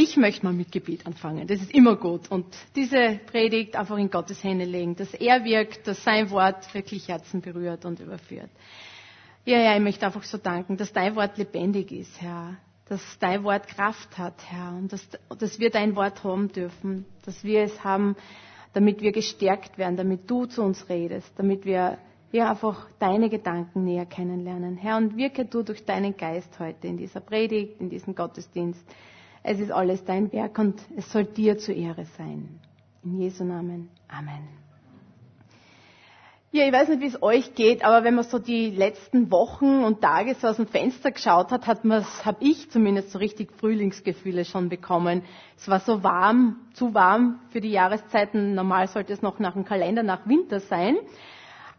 Ich möchte mal mit Gebet anfangen. Das ist immer gut. Und diese Predigt einfach in Gottes Hände legen, dass er wirkt, dass sein Wort wirklich Herzen berührt und überführt. Ja, ja, ich möchte einfach so danken, dass dein Wort lebendig ist, Herr. Dass dein Wort Kraft hat, Herr. Und dass, dass wir dein Wort haben dürfen. Dass wir es haben, damit wir gestärkt werden, damit du zu uns redest, damit wir ja einfach deine Gedanken näher kennenlernen. Herr, und wirke du durch deinen Geist heute in dieser Predigt, in diesem Gottesdienst. Es ist alles dein Werk und es soll dir zur Ehre sein. In Jesu Namen. Amen. Ja, ich weiß nicht, wie es euch geht, aber wenn man so die letzten Wochen und Tage so aus dem Fenster geschaut hat, hat man, habe ich zumindest so richtig Frühlingsgefühle schon bekommen. Es war so warm, zu warm für die Jahreszeiten. Normal sollte es noch nach dem Kalender nach Winter sein.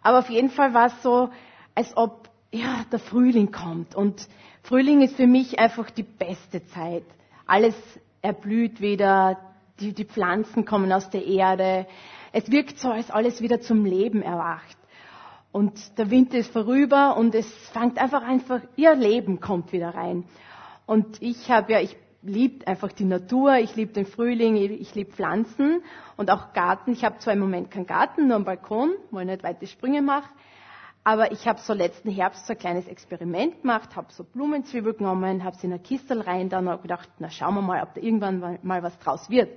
Aber auf jeden Fall war es so, als ob ja, der Frühling kommt. Und Frühling ist für mich einfach die beste Zeit. Alles erblüht wieder, die, die Pflanzen kommen aus der Erde. Es wirkt so, als alles wieder zum Leben erwacht. Und der Winter ist vorüber und es fängt einfach einfach, ihr Leben kommt wieder rein. Und ich habe ja, ich liebe einfach die Natur, ich liebe den Frühling, ich liebe Pflanzen und auch Garten. Ich habe zwar im Moment keinen Garten, nur einen Balkon, wo ich nicht weite Sprünge mache. Aber ich habe so letzten Herbst so ein kleines Experiment gemacht, habe so Blumenzwiebel genommen, habe sie in eine Kistel rein, dann habe gedacht, na schauen wir mal, ob da irgendwann mal was draus wird.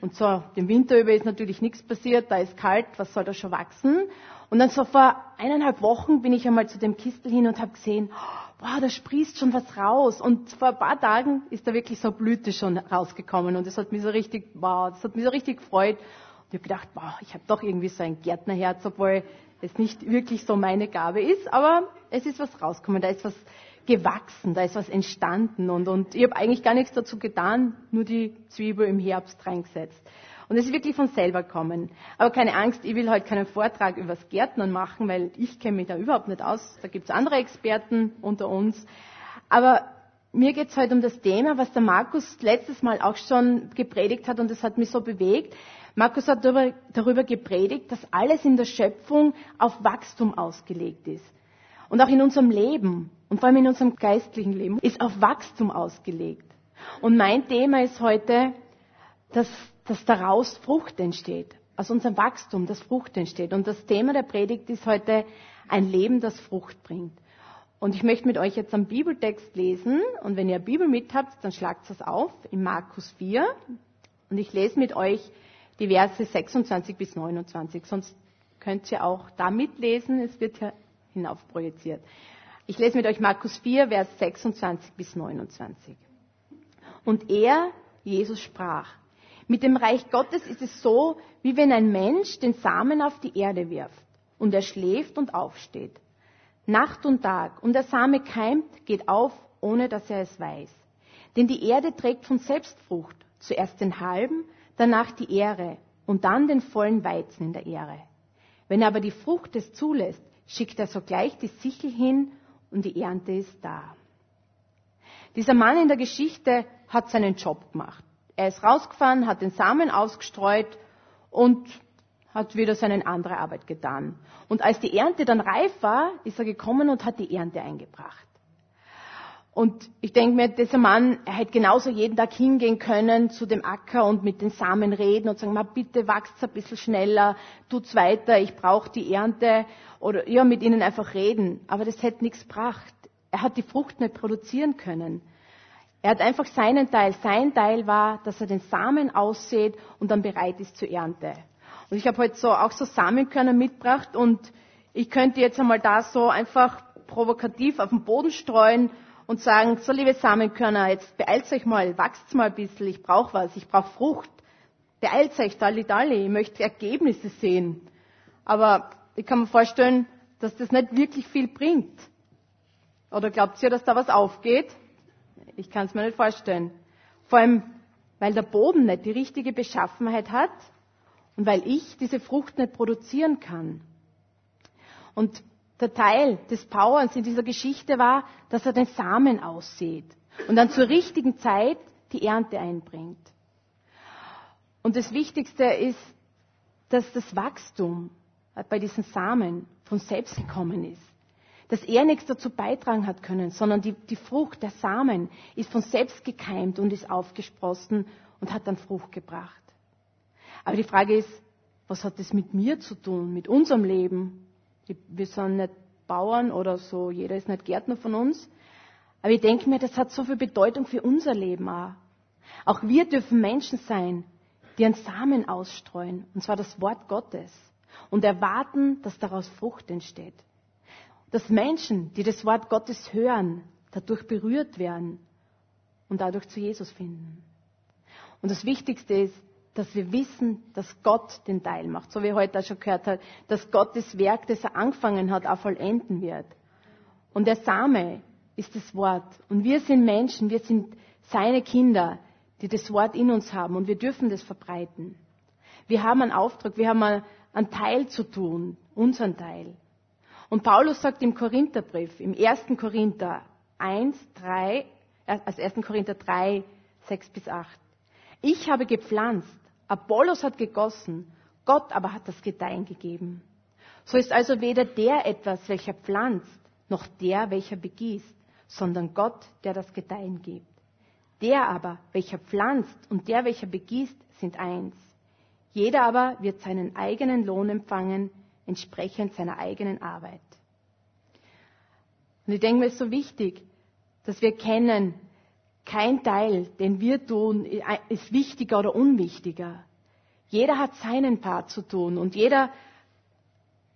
Und so, dem Winter über ist natürlich nichts passiert, da ist kalt, was soll da schon wachsen? Und dann so vor eineinhalb Wochen bin ich einmal zu dem Kistel hin und habe gesehen, wow, da sprießt schon was raus. Und vor ein paar Tagen ist da wirklich so Blüte schon rausgekommen und das hat mich so richtig, wow, das hat mich so richtig gefreut. Und ich habe gedacht, wow, ich habe doch irgendwie so ein Gärtnerherz, obwohl es nicht wirklich so meine Gabe ist, aber es ist was rausgekommen, da ist was gewachsen, da ist was entstanden und, und ich habe eigentlich gar nichts dazu getan, nur die Zwiebel im Herbst reingesetzt. Und es ist wirklich von selber kommen. Aber keine Angst, ich will heute keinen Vortrag über das Gärtnern machen, weil ich kenne mich da überhaupt nicht aus. Da gibt es andere Experten unter uns. Aber mir geht es heute um das Thema, was der Markus letztes Mal auch schon gepredigt hat und das hat mich so bewegt. Markus hat darüber, darüber gepredigt, dass alles in der Schöpfung auf Wachstum ausgelegt ist. Und auch in unserem Leben und vor allem in unserem geistlichen Leben ist auf Wachstum ausgelegt. Und mein Thema ist heute, dass, dass daraus Frucht entsteht. Aus unserem Wachstum, das Frucht entsteht. Und das Thema der Predigt ist heute ein Leben, das Frucht bringt. Und ich möchte mit euch jetzt einen Bibeltext lesen. Und wenn ihr eine Bibel mit habt, dann schlagt es auf in Markus 4. Und ich lese mit euch die Verse 26 bis 29. Sonst könnt ihr auch da mitlesen. Es wird ja hinaufprojiziert. Ich lese mit euch Markus 4, Vers 26 bis 29. Und er, Jesus, sprach, mit dem Reich Gottes ist es so, wie wenn ein Mensch den Samen auf die Erde wirft und er schläft und aufsteht. Nacht und Tag und der Same keimt, geht auf, ohne dass er es weiß. Denn die Erde trägt von selbst Frucht, zuerst den halben, danach die Ehre und dann den vollen Weizen in der Ehre. Wenn er aber die Frucht es zulässt, schickt er sogleich die Sichel hin und die Ernte ist da. Dieser Mann in der Geschichte hat seinen Job gemacht. Er ist rausgefahren, hat den Samen ausgestreut und hat wieder seine andere Arbeit getan. Und als die Ernte dann reif war, ist er gekommen und hat die Ernte eingebracht. Und ich denke mir, dieser Mann, er hätte genauso jeden Tag hingehen können zu dem Acker und mit den Samen reden und sagen, bitte wachst ein bisschen schneller, tut's weiter, ich brauche die Ernte oder ja, mit ihnen einfach reden. Aber das hätte nichts gebracht. Er hat die Frucht nicht produzieren können. Er hat einfach seinen Teil. Sein Teil war, dass er den Samen aussät und dann bereit ist zur Ernte. Und ich habe heute so auch so Samenkörner mitgebracht und ich könnte jetzt einmal da so einfach provokativ auf den Boden streuen und sagen, so liebe Samenkörner, jetzt beeilt euch mal, wachst mal ein bisschen, ich brauche was, ich brauche Frucht. Beeilt euch, dalli dalli, ich möchte Ergebnisse sehen. Aber ich kann mir vorstellen, dass das nicht wirklich viel bringt. Oder glaubt ihr, dass da was aufgeht? Ich kann es mir nicht vorstellen. Vor allem, weil der Boden nicht die richtige Beschaffenheit hat und weil ich diese Frucht nicht produzieren kann. Und der Teil des Powers in dieser Geschichte war, dass er den Samen aussät und dann zur richtigen Zeit die Ernte einbringt. Und das Wichtigste ist, dass das Wachstum bei diesen Samen von selbst gekommen ist. dass er nichts dazu beitragen hat können, sondern die, die Frucht, der Samen, ist von selbst gekeimt und ist aufgesprossen und hat dann Frucht gebracht. Aber die Frage ist, was hat das mit mir zu tun, mit unserem Leben? Wir sind nicht Bauern oder so, jeder ist nicht Gärtner von uns. Aber ich denke mir, das hat so viel Bedeutung für unser Leben auch. Auch wir dürfen Menschen sein, die einen Samen ausstreuen, und zwar das Wort Gottes, und erwarten, dass daraus Frucht entsteht. Dass Menschen, die das Wort Gottes hören, dadurch berührt werden und dadurch zu Jesus finden. Und das Wichtigste ist, dass wir wissen, dass Gott den Teil macht, so wie heute auch schon gehört hat, dass Gott das Werk, das er angefangen hat, auch vollenden wird. Und der Same ist das Wort. Und wir sind Menschen, wir sind seine Kinder, die das Wort in uns haben und wir dürfen das verbreiten. Wir haben einen Auftrag, wir haben einen Teil zu tun, unseren Teil. Und Paulus sagt im Korintherbrief, im 1. Korinther 1, 3, also 1. Korinther 3, 6 bis 8. Ich habe gepflanzt, Apollos hat gegossen, Gott aber hat das Gedeihen gegeben. So ist also weder der etwas, welcher pflanzt, noch der, welcher begießt, sondern Gott, der das Gedeihen gibt. Der aber, welcher pflanzt und der, welcher begießt, sind eins. Jeder aber wird seinen eigenen Lohn empfangen, entsprechend seiner eigenen Arbeit. Und ich denke mir, es ist so wichtig, dass wir kennen, kein Teil, den wir tun, ist wichtiger oder unwichtiger. Jeder hat seinen Part zu tun und jeder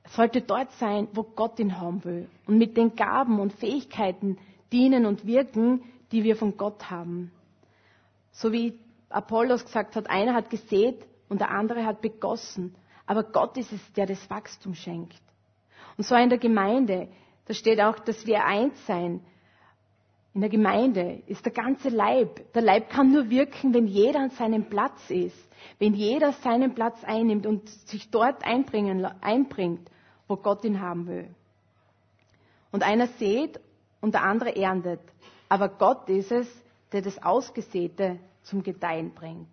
sollte dort sein, wo Gott ihn haben will und mit den Gaben und Fähigkeiten dienen und wirken, die wir von Gott haben. So wie Apollos gesagt hat, einer hat gesät und der andere hat begossen. Aber Gott ist es, der das Wachstum schenkt. Und so in der Gemeinde, da steht auch, dass wir eins sein. In der Gemeinde ist der ganze Leib. Der Leib kann nur wirken, wenn jeder an seinem Platz ist. Wenn jeder seinen Platz einnimmt und sich dort einbringt, wo Gott ihn haben will. Und einer sät und der andere erntet. Aber Gott ist es, der das Ausgesäte zum Gedeihen bringt.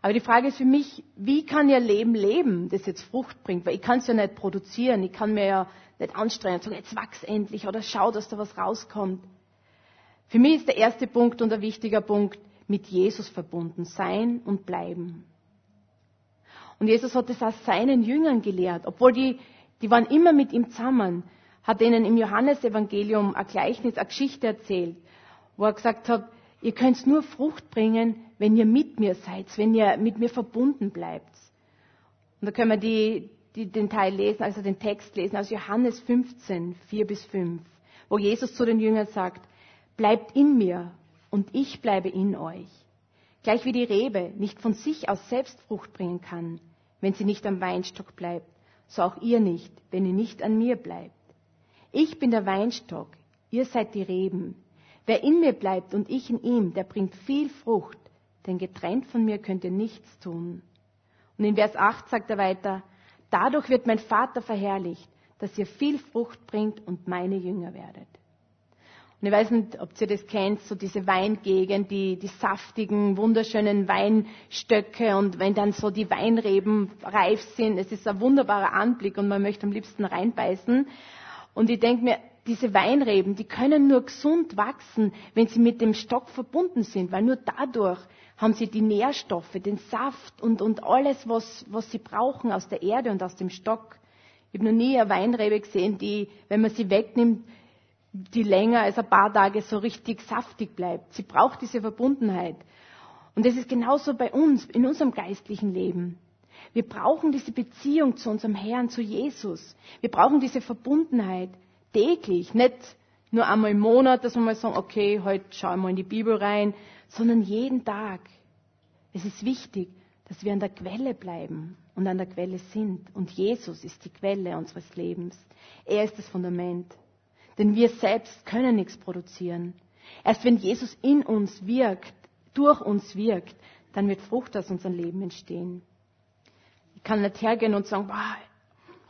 Aber die Frage ist für mich, wie kann ihr Leben leben, das jetzt Frucht bringt? Weil ich kann es ja nicht produzieren, ich kann mir ja nicht anstrengen und sagen, jetzt wachs endlich oder schau, dass da was rauskommt. Für mich ist der erste Punkt und der wichtige Punkt, mit Jesus verbunden sein und bleiben. Und Jesus hat es auch seinen Jüngern gelehrt, obwohl die, die waren immer mit ihm zusammen, hat ihnen im Johannesevangelium ein Gleichnis, eine Geschichte erzählt, wo er gesagt hat, ihr könnt nur Frucht bringen, wenn ihr mit mir seid, wenn ihr mit mir verbunden bleibt. Und da können wir die, die, den Teil lesen, also den Text lesen aus Johannes 15, 4 bis 5, wo Jesus zu den Jüngern sagt, bleibt in mir und ich bleibe in euch. Gleich wie die Rebe nicht von sich aus selbst Frucht bringen kann, wenn sie nicht am Weinstock bleibt, so auch ihr nicht, wenn ihr nicht an mir bleibt. Ich bin der Weinstock, ihr seid die Reben. Wer in mir bleibt und ich in ihm, der bringt viel Frucht, denn getrennt von mir könnt ihr nichts tun. Und in Vers 8 sagt er weiter, dadurch wird mein Vater verherrlicht, dass ihr viel Frucht bringt und meine Jünger werdet. Und ich weiß nicht, ob ihr das kennt, so diese Weingegend, die, die saftigen, wunderschönen Weinstöcke und wenn dann so die Weinreben reif sind, es ist ein wunderbarer Anblick und man möchte am liebsten reinbeißen. Und ich denke mir, diese Weinreben, die können nur gesund wachsen, wenn sie mit dem Stock verbunden sind, weil nur dadurch haben sie die Nährstoffe, den Saft und, und alles, was, was sie brauchen aus der Erde und aus dem Stock. Ich habe noch nie eine Weinrebe gesehen, die, wenn man sie wegnimmt, die länger als ein paar Tage so richtig saftig bleibt. Sie braucht diese Verbundenheit. Und das ist genauso bei uns, in unserem geistlichen Leben. Wir brauchen diese Beziehung zu unserem Herrn, zu Jesus. Wir brauchen diese Verbundenheit täglich, nicht nur einmal im Monat, dass wir mal sagen, okay, heute schauen wir in die Bibel rein, sondern jeden Tag. Es ist wichtig, dass wir an der Quelle bleiben und an der Quelle sind. Und Jesus ist die Quelle unseres Lebens. Er ist das Fundament. Denn wir selbst können nichts produzieren. Erst wenn Jesus in uns wirkt, durch uns wirkt, dann wird Frucht aus unserem Leben entstehen. Ich kann nicht hergehen und sagen, wow,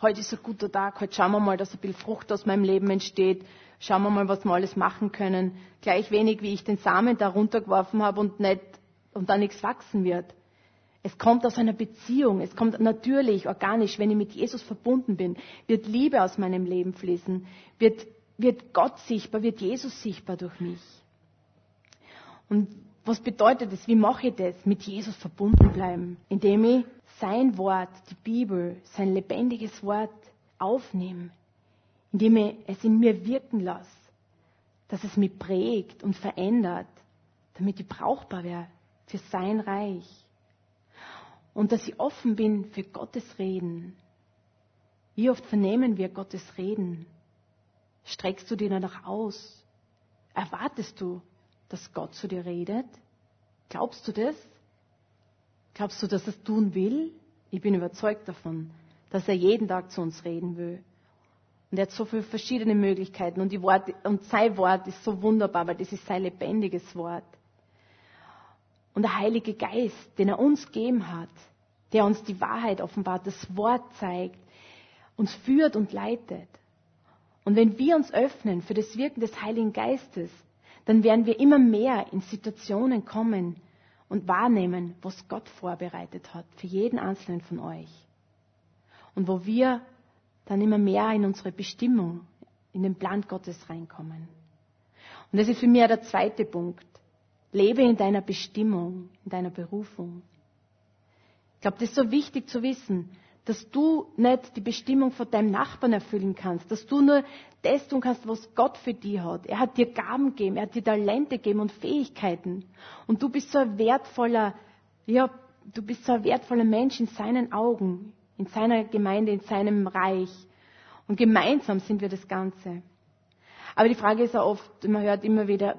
heute ist ein guter Tag, heute schauen wir mal, dass ein bisschen Frucht aus meinem Leben entsteht. Schauen wir mal, was wir alles machen können. Gleich wenig, wie ich den Samen da runtergeworfen habe und nicht, und da nichts wachsen wird. Es kommt aus einer Beziehung. Es kommt natürlich, organisch, wenn ich mit Jesus verbunden bin, wird Liebe aus meinem Leben fließen, wird, wird Gott sichtbar, wird Jesus sichtbar durch mich. Und was bedeutet das? Wie mache ich das? Mit Jesus verbunden bleiben, indem ich sein Wort, die Bibel, sein lebendiges Wort aufnehme, indem ich es in mir wirken lasse, dass es mich prägt und verändert, damit ich brauchbar wäre für sein Reich. Und dass ich offen bin für Gottes Reden. Wie oft vernehmen wir Gottes Reden? Streckst du dir danach aus? Erwartest du, dass Gott zu dir redet? Glaubst du das? Glaubst du, dass er es tun will? Ich bin überzeugt davon, dass er jeden Tag zu uns reden will. Und er hat so viele verschiedene Möglichkeiten und, Worte, und sein Wort ist so wunderbar, weil das ist sein lebendiges Wort. Und der Heilige Geist, den er uns gegeben hat, der uns die Wahrheit offenbart, das Wort zeigt, uns führt und leitet. Und wenn wir uns öffnen für das Wirken des Heiligen Geistes, dann werden wir immer mehr in Situationen kommen und wahrnehmen, was Gott vorbereitet hat für jeden einzelnen von euch. Und wo wir dann immer mehr in unsere Bestimmung, in den Plan Gottes reinkommen. Und das ist für mich der zweite Punkt. Lebe in deiner Bestimmung, in deiner Berufung. Ich glaube, das ist so wichtig zu wissen, dass du nicht die Bestimmung von deinem Nachbarn erfüllen kannst, dass du nur das tun kannst, was Gott für dich hat. Er hat dir Gaben gegeben, er hat dir Talente gegeben und Fähigkeiten. Und du bist so ein wertvoller, ja, du bist so ein wertvoller Mensch in seinen Augen, in seiner Gemeinde, in seinem Reich. Und gemeinsam sind wir das Ganze. Aber die Frage ist ja oft, man hört immer wieder,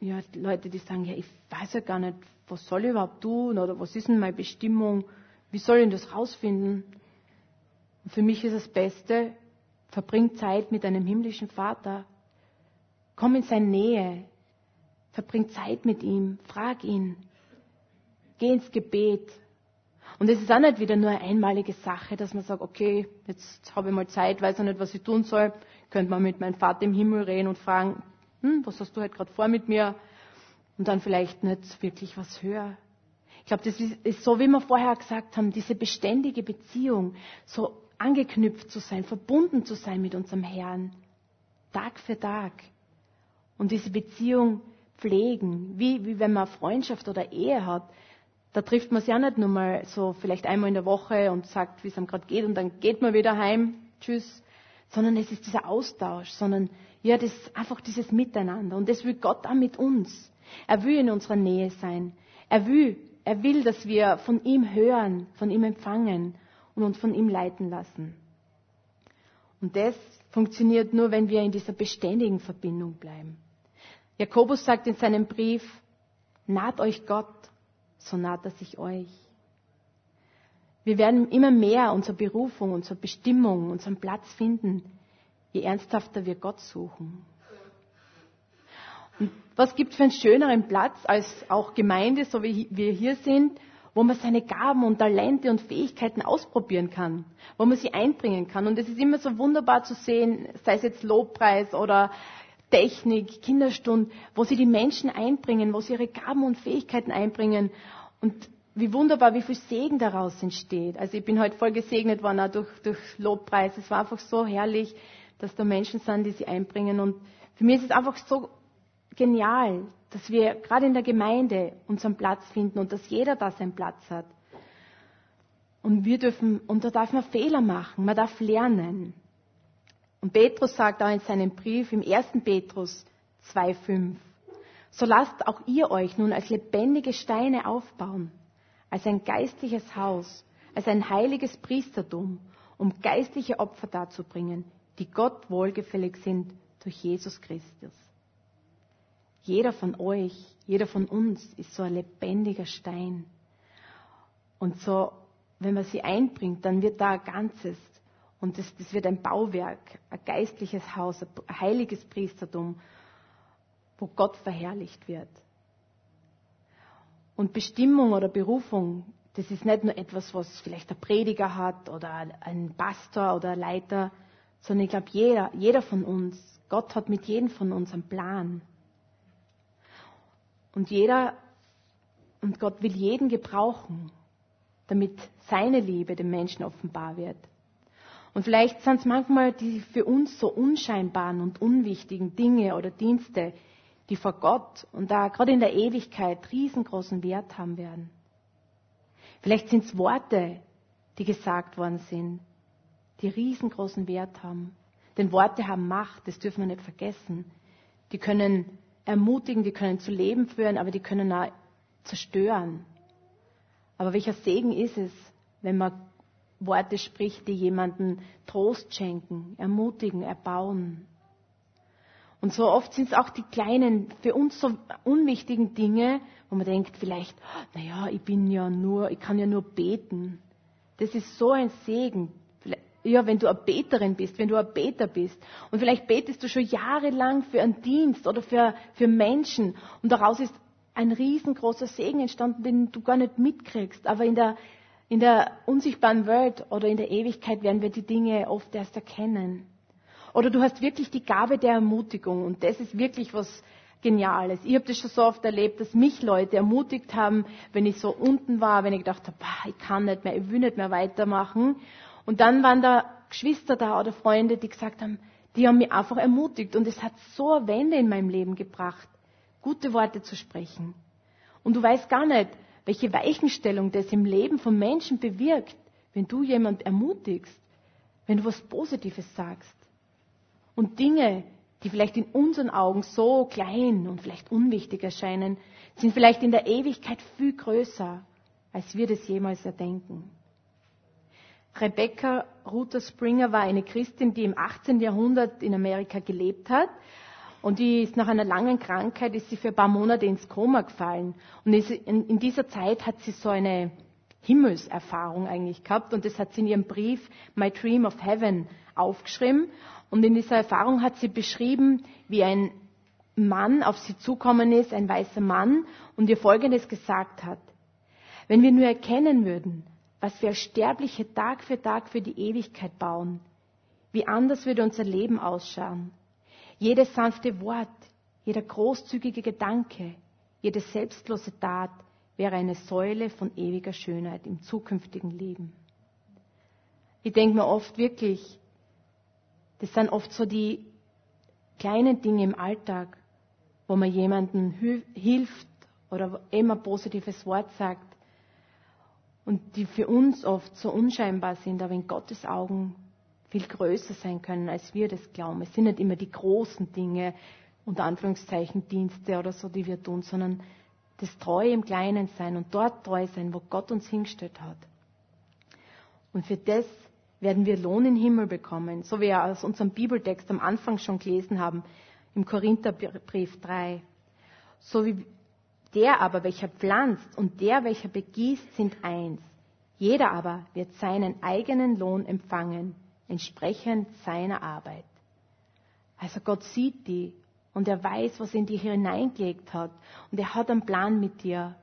ja, Leute, die sagen, ja, ich weiß ja gar nicht, was soll ich überhaupt tun oder was ist denn meine Bestimmung? Wie soll ich das rausfinden? Und für mich ist das Beste, verbring Zeit mit deinem himmlischen Vater. Komm in seine Nähe. Verbring Zeit mit ihm. Frag ihn. Geh ins Gebet. Und es ist auch nicht wieder nur eine einmalige Sache, dass man sagt, okay, jetzt habe ich mal Zeit, weiß auch nicht, was ich tun soll. Könnte man mit meinem Vater im Himmel reden und fragen, hm, was hast du heute gerade vor mit mir? Und dann vielleicht nicht wirklich was hören. Ich glaube, das ist so, wie wir vorher gesagt haben, diese beständige Beziehung, so angeknüpft zu sein, verbunden zu sein mit unserem Herrn, Tag für Tag. Und diese Beziehung pflegen, wie, wie wenn man Freundschaft oder Ehe hat. Da trifft man sich ja nicht nur mal so vielleicht einmal in der Woche und sagt, wie es einem gerade geht und dann geht man wieder heim, tschüss, sondern es ist dieser Austausch, sondern ja, das ist einfach dieses Miteinander. Und das will Gott auch mit uns. Er will in unserer Nähe sein. Er will, er will, dass wir von ihm hören, von ihm empfangen und uns von ihm leiten lassen. Und das funktioniert nur, wenn wir in dieser beständigen Verbindung bleiben. Jakobus sagt in seinem Brief, naht euch Gott, so naht er sich euch. Wir werden immer mehr unsere Berufung, unsere Bestimmung, unseren Platz finden, je ernsthafter wir Gott suchen. Und was gibt es für einen schöneren Platz als auch Gemeinde, so wie wir hier sind, wo man seine Gaben und Talente und Fähigkeiten ausprobieren kann, wo man sie einbringen kann. Und es ist immer so wunderbar zu sehen, sei es jetzt Lobpreis oder Technik, Kinderstund, wo sie die Menschen einbringen, wo sie ihre Gaben und Fähigkeiten einbringen. Und wie wunderbar, wie viel Segen daraus entsteht. Also ich bin heute voll gesegnet worden auch durch, durch Lobpreis. Es war einfach so herrlich, dass da Menschen sind, die sie einbringen. Und für mich ist es einfach so genial, dass wir gerade in der Gemeinde unseren Platz finden und dass jeder da seinen Platz hat. Und wir dürfen, und da darf man Fehler machen, man darf lernen. Und Petrus sagt auch in seinem Brief im 1. Petrus 2,5, so lasst auch ihr euch nun als lebendige Steine aufbauen, als ein geistliches Haus, als ein heiliges Priestertum, um geistliche Opfer darzubringen, die Gott wohlgefällig sind durch Jesus Christus. Jeder von euch, jeder von uns ist so ein lebendiger Stein. Und so, wenn man sie einbringt, dann wird da ein Ganzes. Und das, das wird ein Bauwerk, ein geistliches Haus, ein heiliges Priestertum, wo Gott verherrlicht wird. Und Bestimmung oder Berufung, das ist nicht nur etwas, was vielleicht der Prediger hat oder ein Pastor oder ein Leiter, sondern ich glaube, jeder, jeder von uns, Gott hat mit jedem von uns einen Plan. Und jeder, und Gott will jeden gebrauchen. damit seine Liebe dem Menschen offenbar wird. Und vielleicht sind es manchmal die für uns so unscheinbaren und unwichtigen Dinge oder Dienste, die vor Gott und da gerade in der Ewigkeit riesengroßen Wert haben werden. Vielleicht sind es Worte, die gesagt worden sind, die riesengroßen Wert haben. Denn Worte haben Macht, das dürfen wir nicht vergessen. Die können ermutigen, die können zu Leben führen, aber die können auch zerstören. Aber welcher Segen ist es, wenn man Worte spricht, die jemanden Trost schenken, ermutigen, erbauen. Und so oft sind es auch die kleinen, für uns so unwichtigen Dinge, wo man denkt vielleicht, naja, ich bin ja nur, ich kann ja nur beten. Das ist so ein Segen. Ja, wenn du eine Beterin bist, wenn du ein Beter bist. Und vielleicht betest du schon jahrelang für einen Dienst oder für, für Menschen. Und daraus ist ein riesengroßer Segen entstanden, den du gar nicht mitkriegst. Aber in der, in der unsichtbaren Welt oder in der Ewigkeit werden wir die Dinge oft erst erkennen. Oder du hast wirklich die Gabe der Ermutigung und das ist wirklich was Geniales. Ich habe das schon so oft erlebt, dass mich Leute ermutigt haben, wenn ich so unten war, wenn ich gedacht habe, ich kann nicht mehr, ich will nicht mehr weitermachen. Und dann waren da Geschwister da oder Freunde, die gesagt haben, die haben mich einfach ermutigt und es hat so eine Wende in meinem Leben gebracht, gute Worte zu sprechen. Und du weißt gar nicht, welche Weichenstellung das im Leben von Menschen bewirkt, wenn du jemand ermutigst, wenn du was Positives sagst. Und Dinge, die vielleicht in unseren Augen so klein und vielleicht unwichtig erscheinen, sind vielleicht in der Ewigkeit viel größer, als wir das jemals erdenken. Rebecca Ruther Springer war eine Christin, die im 18. Jahrhundert in Amerika gelebt hat und die ist nach einer langen Krankheit, ist sie für ein paar Monate ins Koma gefallen. Und in dieser Zeit hat sie so eine Himmelserfahrung eigentlich gehabt. Und das hat sie in ihrem Brief My Dream of Heaven aufgeschrieben. Und in dieser Erfahrung hat sie beschrieben, wie ein Mann auf sie zukommen ist, ein weißer Mann, und ihr Folgendes gesagt hat. Wenn wir nur erkennen würden, was wir Sterbliche Tag für Tag für die Ewigkeit bauen, wie anders würde unser Leben ausschauen. Jedes sanfte Wort, jeder großzügige Gedanke, jede selbstlose Tat wäre eine Säule von ewiger Schönheit im zukünftigen Leben. Ich denke mir oft wirklich, das sind oft so die kleinen Dinge im Alltag, wo man jemandem hilft oder immer positives Wort sagt und die für uns oft so unscheinbar sind, aber in Gottes Augen viel größer sein können, als wir das glauben. Es sind nicht immer die großen Dinge, unter Anführungszeichen Dienste oder so, die wir tun, sondern das Treue im Kleinen sein und dort treu sein, wo Gott uns hingestellt hat. Und für das werden wir Lohn im Himmel bekommen, so wie wir aus unserem Bibeltext am Anfang schon gelesen haben, im Korintherbrief 3. So wie der aber, welcher pflanzt und der, welcher begießt, sind eins. Jeder aber wird seinen eigenen Lohn empfangen, entsprechend seiner Arbeit. Also Gott sieht die und er weiß, was er in dich hineingelegt hat und er hat einen Plan mit dir.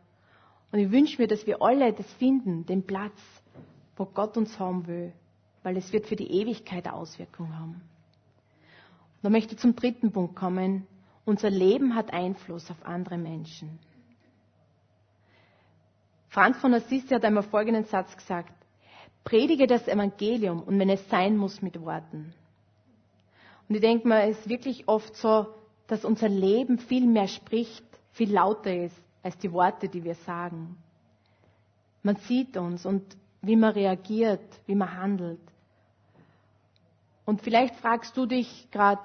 Und ich wünsche mir, dass wir alle das finden, den Platz, wo Gott uns haben will, weil es wird für die Ewigkeit Auswirkungen haben. Und dann möchte ich zum dritten Punkt kommen. Unser Leben hat Einfluss auf andere Menschen. Franz von Assisi hat einmal folgenden Satz gesagt. Predige das Evangelium und wenn es sein muss, mit Worten. Und ich denke mal, es ist wirklich oft so, dass unser Leben viel mehr spricht, viel lauter ist als die Worte, die wir sagen. Man sieht uns und wie man reagiert, wie man handelt. Und vielleicht fragst du dich gerade,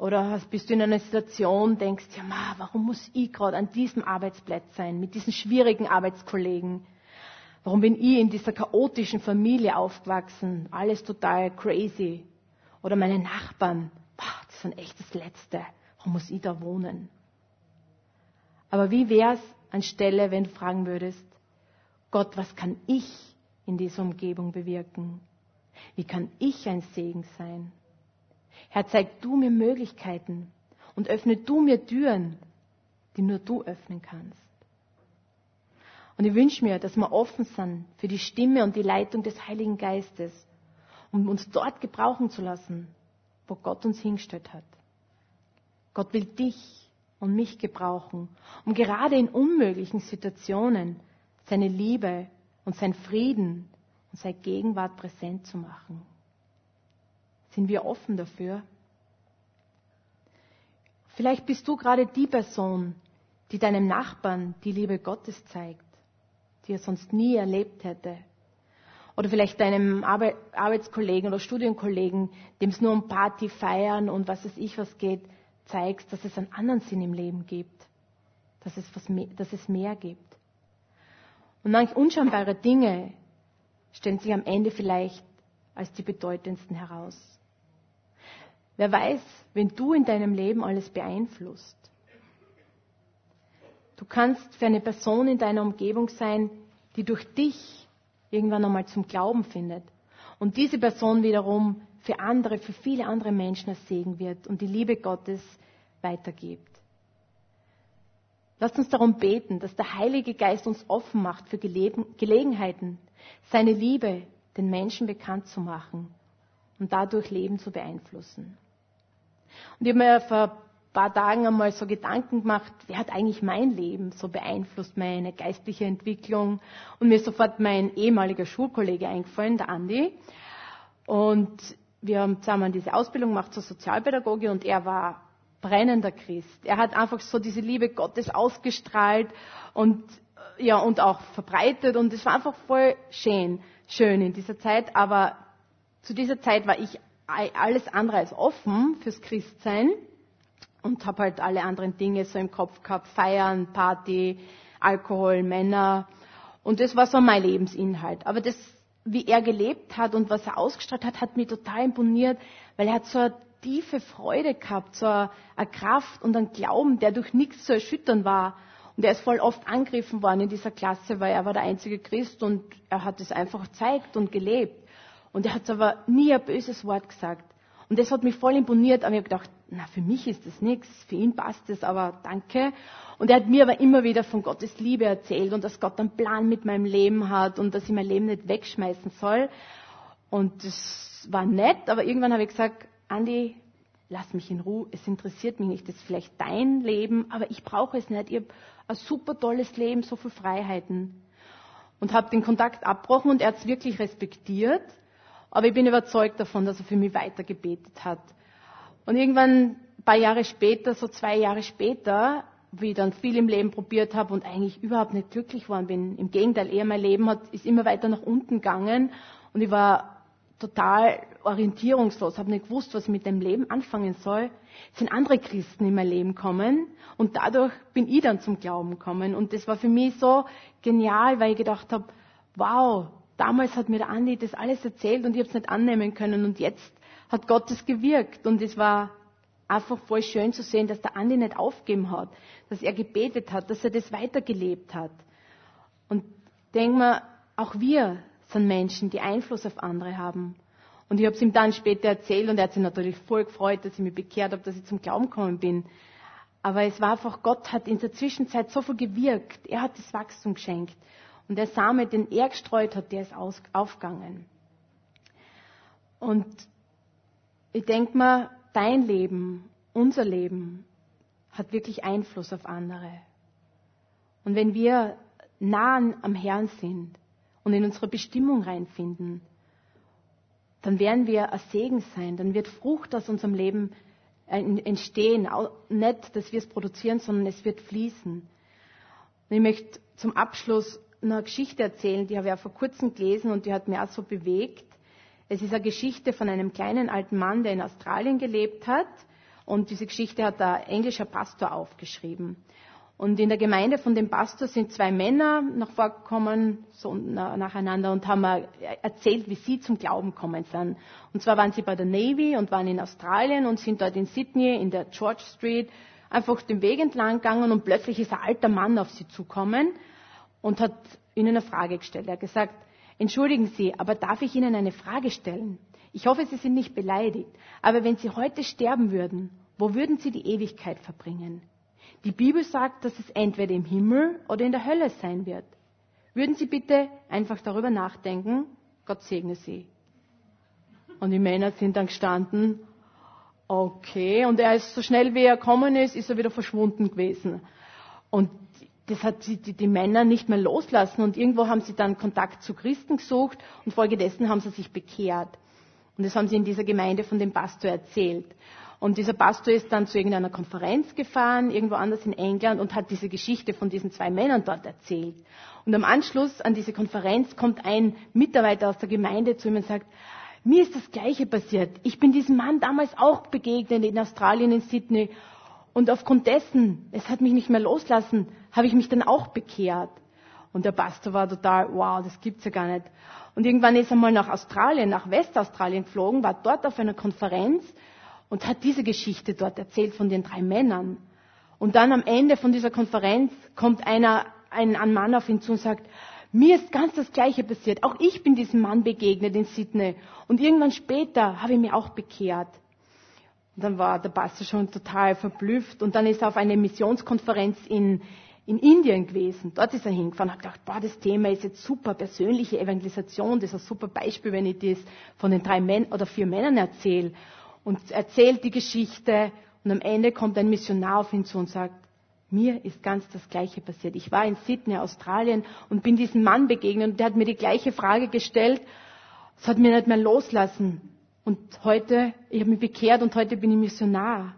oder bist du in einer Situation, denkst, ja, warum muss ich gerade an diesem Arbeitsplatz sein, mit diesen schwierigen Arbeitskollegen? Warum bin ich in dieser chaotischen Familie aufgewachsen? Alles total crazy. Oder meine Nachbarn, boah, das sind echt das Letzte. Warum muss ich da wohnen? Aber wie wär's anstelle, wenn du fragen würdest, Gott, was kann ich in dieser Umgebung bewirken? Wie kann ich ein Segen sein? Herr, zeig du mir Möglichkeiten und öffne du mir Türen, die nur du öffnen kannst. Und ich wünsche mir, dass wir offen sind für die Stimme und die Leitung des Heiligen Geistes, um uns dort gebrauchen zu lassen, wo Gott uns hingestellt hat. Gott will dich und mich gebrauchen, um gerade in unmöglichen Situationen seine Liebe und sein Frieden und seine Gegenwart präsent zu machen. Sind wir offen dafür? Vielleicht bist du gerade die Person, die deinem Nachbarn die Liebe Gottes zeigt, die er sonst nie erlebt hätte. Oder vielleicht deinem Arbeitskollegen oder Studienkollegen, dem es nur um Party, Feiern und was weiß ich was geht, zeigst, dass es einen anderen Sinn im Leben gibt, dass es, was mehr, dass es mehr gibt. Und manche unscheinbare Dinge stellen sich am Ende vielleicht als die bedeutendsten heraus. Wer weiß, wenn du in deinem Leben alles beeinflusst. Du kannst für eine Person in deiner Umgebung sein, die durch dich irgendwann einmal zum Glauben findet. Und diese Person wiederum für andere, für viele andere Menschen als Segen wird und die Liebe Gottes weitergibt. Lasst uns darum beten, dass der Heilige Geist uns offen macht für Gelegenheiten, seine Liebe den Menschen bekannt zu machen und dadurch Leben zu beeinflussen. Und ich habe mir vor ein paar Tagen einmal so Gedanken gemacht, wer hat eigentlich mein Leben so beeinflusst, meine geistliche Entwicklung? Und mir ist sofort mein ehemaliger Schulkollege eingefallen, der Andi. Und wir haben zusammen diese Ausbildung gemacht zur Sozialpädagoge und er war brennender Christ. Er hat einfach so diese Liebe Gottes ausgestrahlt und ja und auch verbreitet und es war einfach voll schön, schön in dieser Zeit. Aber zu dieser Zeit war ich alles andere als offen fürs Christsein und habe halt alle anderen Dinge so im Kopf gehabt, Feiern, Party, Alkohol, Männer und das war so mein Lebensinhalt. Aber das, wie er gelebt hat und was er ausgestrahlt hat, hat mich total imponiert, weil er hat so eine tiefe Freude gehabt, so eine, Kraft und einen Glauben, der durch nichts zu erschüttern war. Und er ist voll oft angegriffen worden in dieser Klasse, weil er war der einzige Christ und er hat es einfach gezeigt und gelebt. Und er hat aber nie ein böses Wort gesagt. Und das hat mich voll imponiert, aber ich habe gedacht, na, für mich ist das nichts, für ihn passt es, aber danke. Und er hat mir aber immer wieder von Gottes Liebe erzählt und dass Gott einen Plan mit meinem Leben hat und dass ich mein Leben nicht wegschmeißen soll. Und das war nett, aber irgendwann habe ich gesagt, Andi, lass mich in Ruhe, es interessiert mich nicht, das ist vielleicht dein Leben, aber ich brauche es nicht. Ich habe ein super tolles Leben, so viele Freiheiten. Und habe den Kontakt abgebrochen und er hat es wirklich respektiert aber ich bin überzeugt davon, dass er für mich weitergebetet hat. Und irgendwann, ein paar Jahre später, so zwei Jahre später, wie ich dann viel im Leben probiert habe und eigentlich überhaupt nicht glücklich geworden bin. Im Gegenteil, eher mein Leben hat, ist immer weiter nach unten gegangen und ich war total orientierungslos, habe nicht gewusst, was ich mit dem Leben anfangen soll, sind andere Christen in mein Leben gekommen und dadurch bin ich dann zum Glauben gekommen und das war für mich so genial, weil ich gedacht habe, wow, damals hat mir der Andi das alles erzählt und ich habe es nicht annehmen können und jetzt hat Gott es gewirkt und es war einfach voll schön zu sehen, dass der Andi nicht aufgeben hat, dass er gebetet hat, dass er das weitergelebt hat. Und denk mal, auch wir sind Menschen, die Einfluss auf andere haben. Und ich habe es ihm dann später erzählt und er hat sich natürlich voll gefreut, dass ich mich bekehrt habe, dass ich zum Glauben gekommen bin. Aber es war einfach, Gott hat in der Zwischenzeit so viel gewirkt. Er hat das Wachstum geschenkt. Und der Same, den er gestreut hat, der ist aufgegangen. Und ich denke mal, dein Leben, unser Leben, hat wirklich Einfluss auf andere. Und wenn wir nah am Herrn sind und in unsere Bestimmung reinfinden, dann werden wir ein Segen sein, dann wird Frucht aus unserem Leben entstehen. Nicht, dass wir es produzieren, sondern es wird fließen. Und ich möchte zum Abschluss eine Geschichte erzählen, die habe ich auch vor kurzem gelesen und die hat mich auch so bewegt. Es ist eine Geschichte von einem kleinen alten Mann, der in Australien gelebt hat. Und diese Geschichte hat ein englischer Pastor aufgeschrieben. Und in der Gemeinde von dem Pastor sind zwei Männer nach vorgekommen, so nacheinander, und haben erzählt, wie sie zum Glauben kommen sind. Und zwar waren sie bei der Navy und waren in Australien und sind dort in Sydney in der George Street einfach den Weg entlang gegangen und plötzlich ist ein alter Mann auf sie zukommen und hat ihnen eine Frage gestellt. Er hat gesagt, entschuldigen Sie, aber darf ich Ihnen eine Frage stellen? Ich hoffe, Sie sind nicht beleidigt, aber wenn Sie heute sterben würden, wo würden Sie die Ewigkeit verbringen? Die Bibel sagt, dass es entweder im Himmel oder in der Hölle sein wird. Würden Sie bitte einfach darüber nachdenken? Gott segne Sie. Und die Männer sind dann gestanden, okay, und er ist so schnell wie er gekommen ist, ist er wieder verschwunden gewesen. Und das hat die, die, die, Männer nicht mehr loslassen und irgendwo haben sie dann Kontakt zu Christen gesucht und folgedessen haben sie sich bekehrt. Und das haben sie in dieser Gemeinde von dem Pastor erzählt. Und dieser Pastor ist dann zu irgendeiner Konferenz gefahren, irgendwo anders in England, und hat diese Geschichte von diesen zwei Männern dort erzählt. Und am Anschluss an diese Konferenz kommt ein Mitarbeiter aus der Gemeinde zu ihm und sagt, mir ist das Gleiche passiert. Ich bin diesem Mann damals auch begegnet in Australien, in Sydney. Und aufgrund dessen, es hat mich nicht mehr loslassen, habe ich mich dann auch bekehrt. Und der Pastor war total, wow, das gibt's ja gar nicht. Und irgendwann ist er mal nach Australien, nach Westaustralien geflogen, war dort auf einer Konferenz und hat diese Geschichte dort erzählt von den drei Männern. Und dann am Ende von dieser Konferenz kommt einer, ein, ein Mann auf ihn zu und sagt, mir ist ganz das Gleiche passiert. Auch ich bin diesem Mann begegnet in Sydney. Und irgendwann später habe ich mich auch bekehrt. Und dann war der Pastor schon total verblüfft. Und dann ist er auf eine Missionskonferenz in, in Indien gewesen. Dort ist er hingefahren und hat gedacht, boah, das Thema ist jetzt super, persönliche Evangelisation, das ist ein super Beispiel, wenn ich das von den drei Männern oder vier Männern erzähle und erzählt die Geschichte und am Ende kommt ein Missionar auf ihn zu und sagt, mir ist ganz das Gleiche passiert. Ich war in Sydney, Australien und bin diesem Mann begegnet und der hat mir die gleiche Frage gestellt. Es hat mir nicht mehr loslassen. Und heute, ich habe mich bekehrt und heute bin ich Missionar.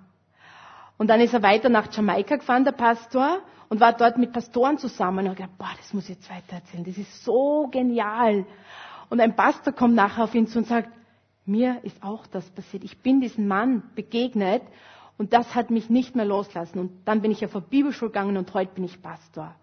Und dann ist er weiter nach Jamaika gefahren, der Pastor, und war dort mit Pastoren zusammen und hat gedacht, boah, das muss ich jetzt weiter erzählen. Das ist so genial. Und ein Pastor kommt nachher auf ihn zu und sagt, mir ist auch das passiert. Ich bin diesem Mann begegnet und das hat mich nicht mehr loslassen. Und dann bin ich auf eine Bibelschule gegangen und heute bin ich Pastor.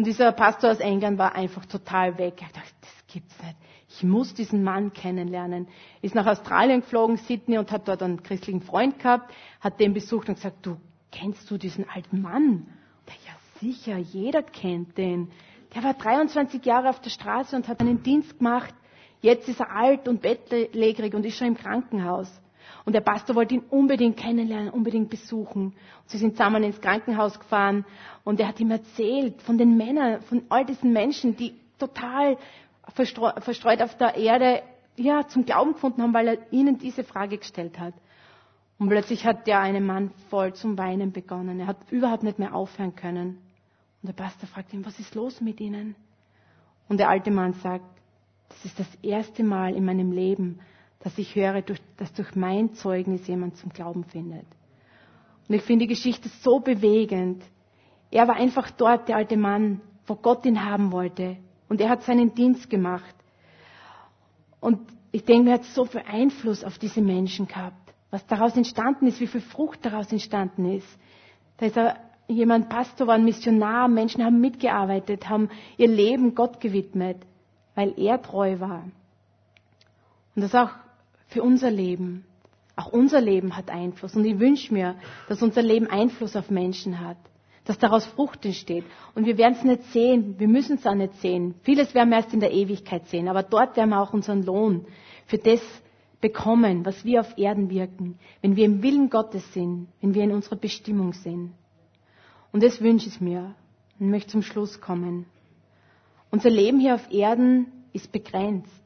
Und dieser Pastor aus England war einfach total weg. Er gedacht, das gibt's nicht. Ich muss diesen Mann kennenlernen. Ist nach Australien geflogen, Sydney, und hat dort einen christlichen Freund gehabt, hat den besucht und gesagt, du, kennst du diesen alten Mann? Und er, ja sicher, jeder kennt den. Der war 23 Jahre auf der Straße und hat einen Dienst gemacht Jetzt ist er alt und bettlägerig und ist schon im Krankenhaus. Und der Pastor wollte ihn unbedingt kennenlernen, unbedingt besuchen. Und sie sind zusammen ins Krankenhaus gefahren und er hat ihm erzählt von den Männern, von all diesen Menschen, die total verstreut auf der Erde ja, zum Glauben gefunden haben, weil er ihnen diese Frage gestellt hat. Und plötzlich hat der eine Mann voll zum Weinen begonnen. Er hat überhaupt nicht mehr aufhören können. Und der Pastor fragt ihn, was ist los mit Ihnen? Und der alte Mann sagt, das ist das erste Mal in meinem Leben, dass ich höre, dass durch mein Zeugnis jemand zum Glauben findet. Und ich finde die Geschichte so bewegend. Er war einfach dort, der alte Mann, wo Gott ihn haben wollte. Und er hat seinen Dienst gemacht. Und ich denke, er hat so viel Einfluss auf diese Menschen gehabt. Was daraus entstanden ist, wie viel Frucht daraus entstanden ist. Da ist er jemand Pastor, war ein Missionar, Menschen haben mitgearbeitet, haben ihr Leben Gott gewidmet weil er treu war. Und das auch für unser Leben. Auch unser Leben hat Einfluss. Und ich wünsche mir, dass unser Leben Einfluss auf Menschen hat. Dass daraus Frucht entsteht. Und wir werden es nicht sehen. Wir müssen es auch nicht sehen. Vieles werden wir erst in der Ewigkeit sehen. Aber dort werden wir auch unseren Lohn für das bekommen, was wir auf Erden wirken. Wenn wir im Willen Gottes sind. Wenn wir in unserer Bestimmung sind. Und das wünsche ich mir. Und möchte zum Schluss kommen. Unser Leben hier auf Erden ist begrenzt.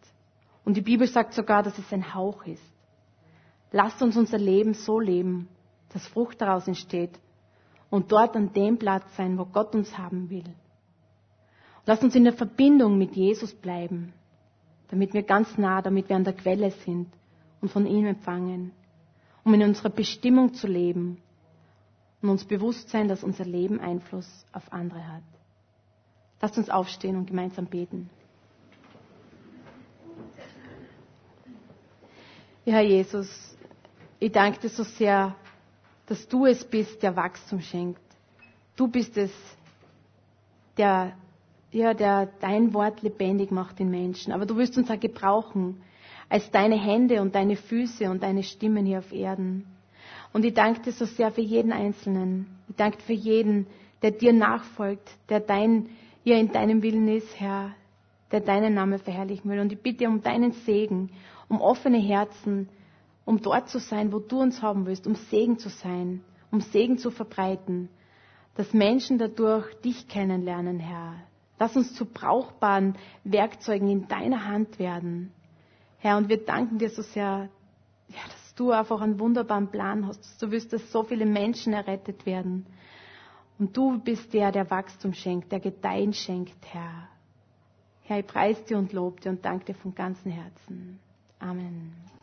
Und die Bibel sagt sogar, dass es ein Hauch ist. Lasst uns unser Leben so leben, dass Frucht daraus entsteht und dort an dem Platz sein, wo Gott uns haben will. Lasst uns in der Verbindung mit Jesus bleiben, damit wir ganz nah, damit wir an der Quelle sind und von ihm empfangen, um in unserer Bestimmung zu leben und uns bewusst sein, dass unser Leben Einfluss auf andere hat. Lasst uns aufstehen und gemeinsam beten. Ja, Herr Jesus, ich danke dir so sehr, dass du es bist, der Wachstum schenkt. Du bist es, der, ja, der dein Wort lebendig macht in Menschen. Aber du wirst uns auch gebrauchen als deine Hände und deine Füße und deine Stimmen hier auf Erden. Und ich danke dir so sehr für jeden Einzelnen. Ich danke für jeden, der dir nachfolgt, der dein ja in deinem Willen ist, Herr, der deinen Namen verherrlichen will. Und ich bitte um deinen Segen, um offene Herzen, um dort zu sein, wo du uns haben willst, um Segen zu sein, um Segen zu verbreiten, dass Menschen dadurch dich kennenlernen, Herr. Lass uns zu brauchbaren Werkzeugen in deiner Hand werden. Herr, und wir danken dir so sehr, ja, dass du einfach einen wunderbaren Plan hast. Du wirst, dass so viele Menschen errettet werden. Und du bist der, der Wachstum schenkt, der Gedeihen schenkt, Herr. Herr, ich preise dir und dir und danke dir von ganzem Herzen. Amen.